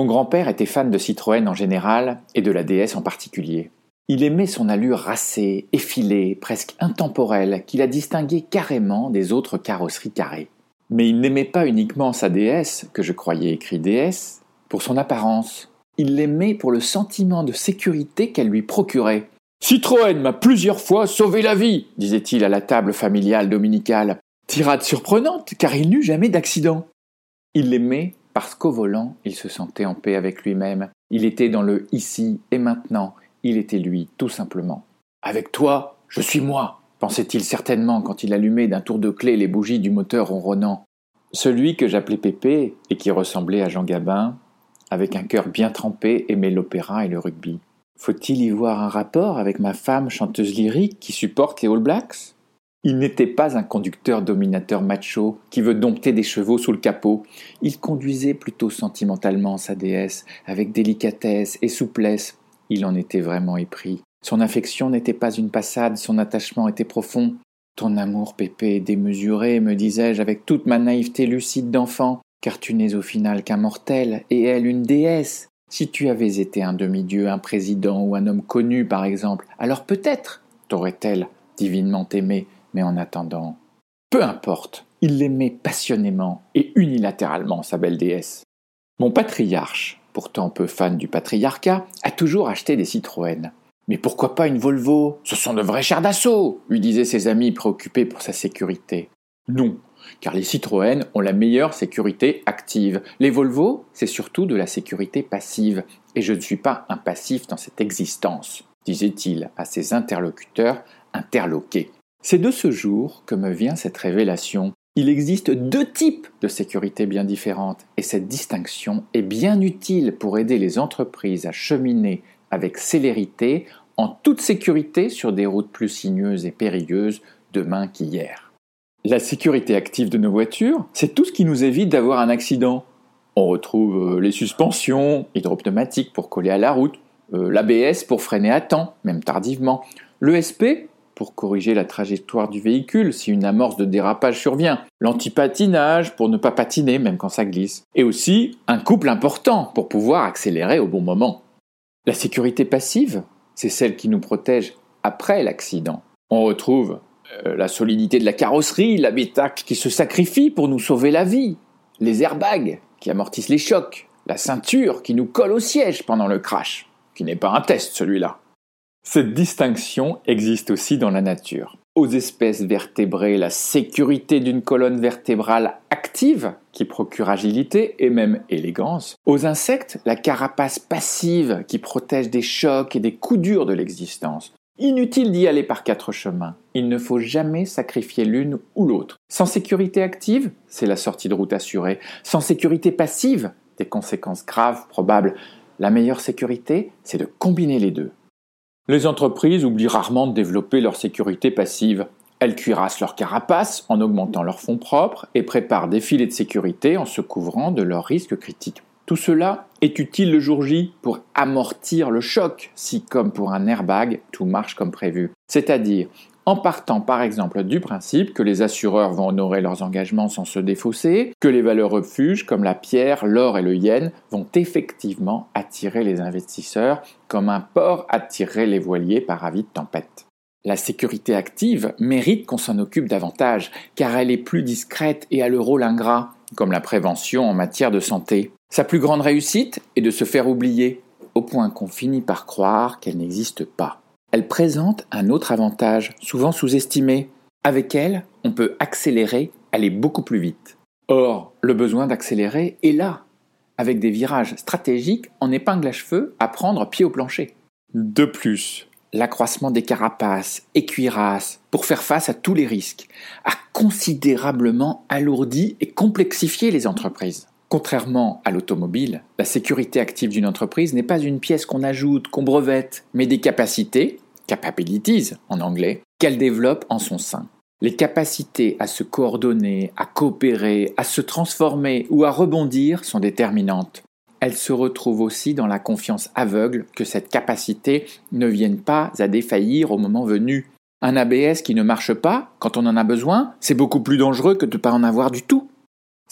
Mon grand-père était fan de Citroën en général et de la DS en particulier. Il aimait son allure racée, effilée, presque intemporelle, qui la distinguait carrément des autres carrosseries carrées. Mais il n'aimait pas uniquement sa DS, que je croyais écrit DS, pour son apparence. Il l'aimait pour le sentiment de sécurité qu'elle lui procurait. Citroën m'a plusieurs fois sauvé la vie, disait-il à la table familiale dominicale. Tirade surprenante, car il n'eut jamais d'accident. Il l'aimait parce qu'au volant, il se sentait en paix avec lui-même. Il était dans le ici et maintenant. Il était lui, tout simplement. Avec toi, je suis moi, pensait-il certainement quand il allumait d'un tour de clé les bougies du moteur ronronnant. Celui que j'appelais Pépé et qui ressemblait à Jean Gabin, avec un cœur bien trempé, aimait l'opéra et le rugby. Faut-il y voir un rapport avec ma femme chanteuse lyrique qui supporte les All Blacks? Il n'était pas un conducteur dominateur macho qui veut dompter des chevaux sous le capot. Il conduisait plutôt sentimentalement sa déesse, avec délicatesse et souplesse. Il en était vraiment épris. Son affection n'était pas une passade, son attachement était profond. Ton amour, Pépé, est démesuré, me disais-je avec toute ma naïveté lucide d'enfant, car tu n'es au final qu'un mortel, et elle une déesse. Si tu avais été un demi-dieu, un président ou un homme connu, par exemple, alors peut-être t'aurait-elle divinement aimé, mais en attendant, peu importe, il l'aimait passionnément et unilatéralement, sa belle déesse. Mon patriarche, pourtant peu fan du patriarcat, a toujours acheté des Citroën. Mais pourquoi pas une Volvo? Ce sont de vrais chars d'assaut lui disaient ses amis préoccupés pour sa sécurité. Non, car les Citroën ont la meilleure sécurité active. Les Volvo, c'est surtout de la sécurité passive, et je ne suis pas un passif dans cette existence, disait-il à ses interlocuteurs interloqués. C'est de ce jour que me vient cette révélation. Il existe deux types de sécurité bien différentes et cette distinction est bien utile pour aider les entreprises à cheminer avec célérité en toute sécurité sur des routes plus sinueuses et périlleuses demain qu'hier. La sécurité active de nos voitures, c'est tout ce qui nous évite d'avoir un accident. On retrouve euh, les suspensions hydropneumatiques pour coller à la route, euh, l'ABS pour freiner à temps, même tardivement, l'ESP pour corriger la trajectoire du véhicule si une amorce de dérapage survient, l'antipatinage pour ne pas patiner même quand ça glisse, et aussi un couple important pour pouvoir accélérer au bon moment. La sécurité passive, c'est celle qui nous protège après l'accident. On retrouve euh, la solidité de la carrosserie, l'habitacle qui se sacrifie pour nous sauver la vie, les airbags qui amortissent les chocs, la ceinture qui nous colle au siège pendant le crash, qui n'est pas un test celui-là. Cette distinction existe aussi dans la nature. Aux espèces vertébrées, la sécurité d'une colonne vertébrale active qui procure agilité et même élégance. Aux insectes, la carapace passive qui protège des chocs et des coups durs de l'existence. Inutile d'y aller par quatre chemins. Il ne faut jamais sacrifier l'une ou l'autre. Sans sécurité active, c'est la sortie de route assurée. Sans sécurité passive, des conséquences graves probables. La meilleure sécurité, c'est de combiner les deux. Les entreprises oublient rarement de développer leur sécurité passive. Elles cuirassent leur carapace en augmentant leurs fonds propres et préparent des filets de sécurité en se couvrant de leurs risques critiques. Tout cela est utile le jour J pour amortir le choc si, comme pour un airbag, tout marche comme prévu. C'est-à-dire en partant par exemple du principe que les assureurs vont honorer leurs engagements sans se défausser, que les valeurs refuges comme la pierre, l'or et le yen vont effectivement attirer les investisseurs comme un port attirerait les voiliers par avis de tempête. La sécurité active mérite qu'on s'en occupe davantage, car elle est plus discrète et a le rôle ingrat, comme la prévention en matière de santé. Sa plus grande réussite est de se faire oublier, au point qu'on finit par croire qu'elle n'existe pas. Elle présente un autre avantage, souvent sous-estimé. Avec elle, on peut accélérer, aller beaucoup plus vite. Or, le besoin d'accélérer est là, avec des virages stratégiques en épingle à cheveux à prendre pied au plancher. De plus, l'accroissement des carapaces et cuirasses pour faire face à tous les risques a considérablement alourdi et complexifié les entreprises. Contrairement à l'automobile, la sécurité active d'une entreprise n'est pas une pièce qu'on ajoute, qu'on brevette, mais des capacités, capabilities en anglais, qu'elle développe en son sein. Les capacités à se coordonner, à coopérer, à se transformer ou à rebondir sont déterminantes. Elles se retrouvent aussi dans la confiance aveugle que cette capacité ne vienne pas à défaillir au moment venu. Un ABS qui ne marche pas quand on en a besoin, c'est beaucoup plus dangereux que de ne pas en avoir du tout.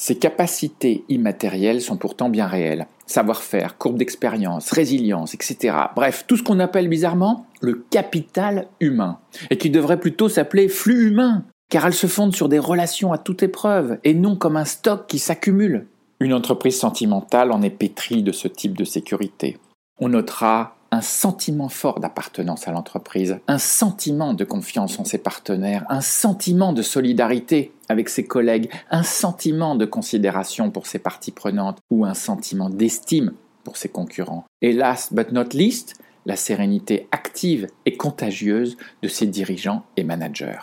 Ces capacités immatérielles sont pourtant bien réelles. Savoir-faire, courbe d'expérience, résilience, etc. Bref, tout ce qu'on appelle bizarrement le capital humain. Et qui devrait plutôt s'appeler flux humain. Car elles se fondent sur des relations à toute épreuve et non comme un stock qui s'accumule. Une entreprise sentimentale en est pétrie de ce type de sécurité. On notera un sentiment fort d'appartenance à l'entreprise, un sentiment de confiance en ses partenaires, un sentiment de solidarité avec ses collègues, un sentiment de considération pour ses parties prenantes ou un sentiment d'estime pour ses concurrents. Et last but not least, la sérénité active et contagieuse de ses dirigeants et managers.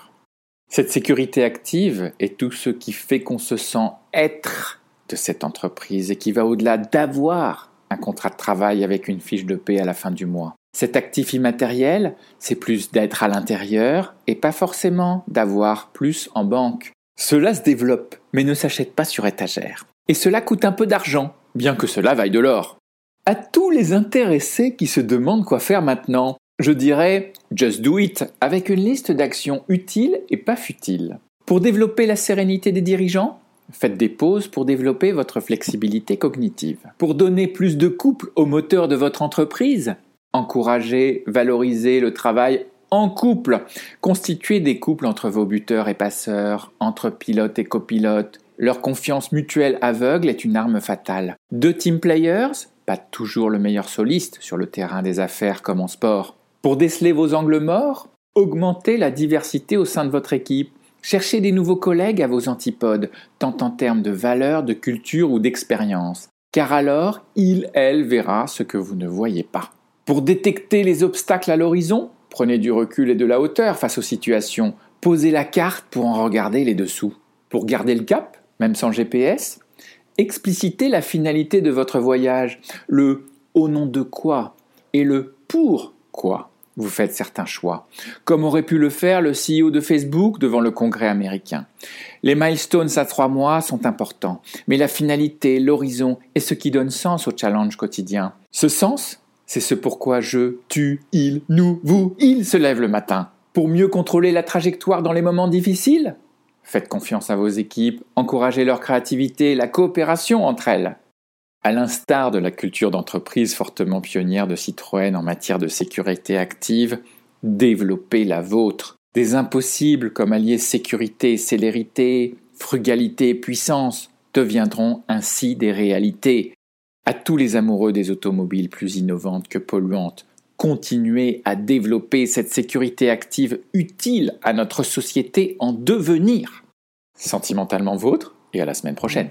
Cette sécurité active est tout ce qui fait qu'on se sent être de cette entreprise et qui va au-delà d'avoir un contrat de travail avec une fiche de paie à la fin du mois. Cet actif immatériel, c'est plus d'être à l'intérieur et pas forcément d'avoir plus en banque. Cela se développe, mais ne s'achète pas sur étagère. Et cela coûte un peu d'argent, bien que cela vaille de l'or. À tous les intéressés qui se demandent quoi faire maintenant, je dirais just do it avec une liste d'actions utiles et pas futiles. Pour développer la sérénité des dirigeants, Faites des pauses pour développer votre flexibilité cognitive. Pour donner plus de couple au moteur de votre entreprise, encouragez, valorisez le travail en couple. Constituez des couples entre vos buteurs et passeurs, entre pilotes et copilotes. Leur confiance mutuelle aveugle est une arme fatale. Deux team players, pas toujours le meilleur soliste sur le terrain des affaires comme en sport. Pour déceler vos angles morts, augmentez la diversité au sein de votre équipe. Cherchez des nouveaux collègues à vos antipodes, tant en termes de valeur, de culture ou d'expérience, car alors il, elle verra ce que vous ne voyez pas. Pour détecter les obstacles à l'horizon, prenez du recul et de la hauteur face aux situations, posez la carte pour en regarder les dessous. Pour garder le cap, même sans GPS, explicitez la finalité de votre voyage, le au nom de quoi et le pour quoi vous faites certains choix, comme aurait pu le faire le CEO de Facebook devant le Congrès américain. Les milestones à trois mois sont importants, mais la finalité, l'horizon est ce qui donne sens au challenge quotidien. Ce sens, c'est ce pourquoi je, tu, il, nous, vous, il se lève le matin. Pour mieux contrôler la trajectoire dans les moments difficiles Faites confiance à vos équipes, encouragez leur créativité, la coopération entre elles. À l'instar de la culture d'entreprise fortement pionnière de Citroën en matière de sécurité active, développez la vôtre. Des impossibles comme alliés sécurité, célérité, frugalité, puissance deviendront ainsi des réalités. À tous les amoureux des automobiles plus innovantes que polluantes, continuez à développer cette sécurité active utile à notre société en devenir. Sentimentalement vôtre et à la semaine prochaine.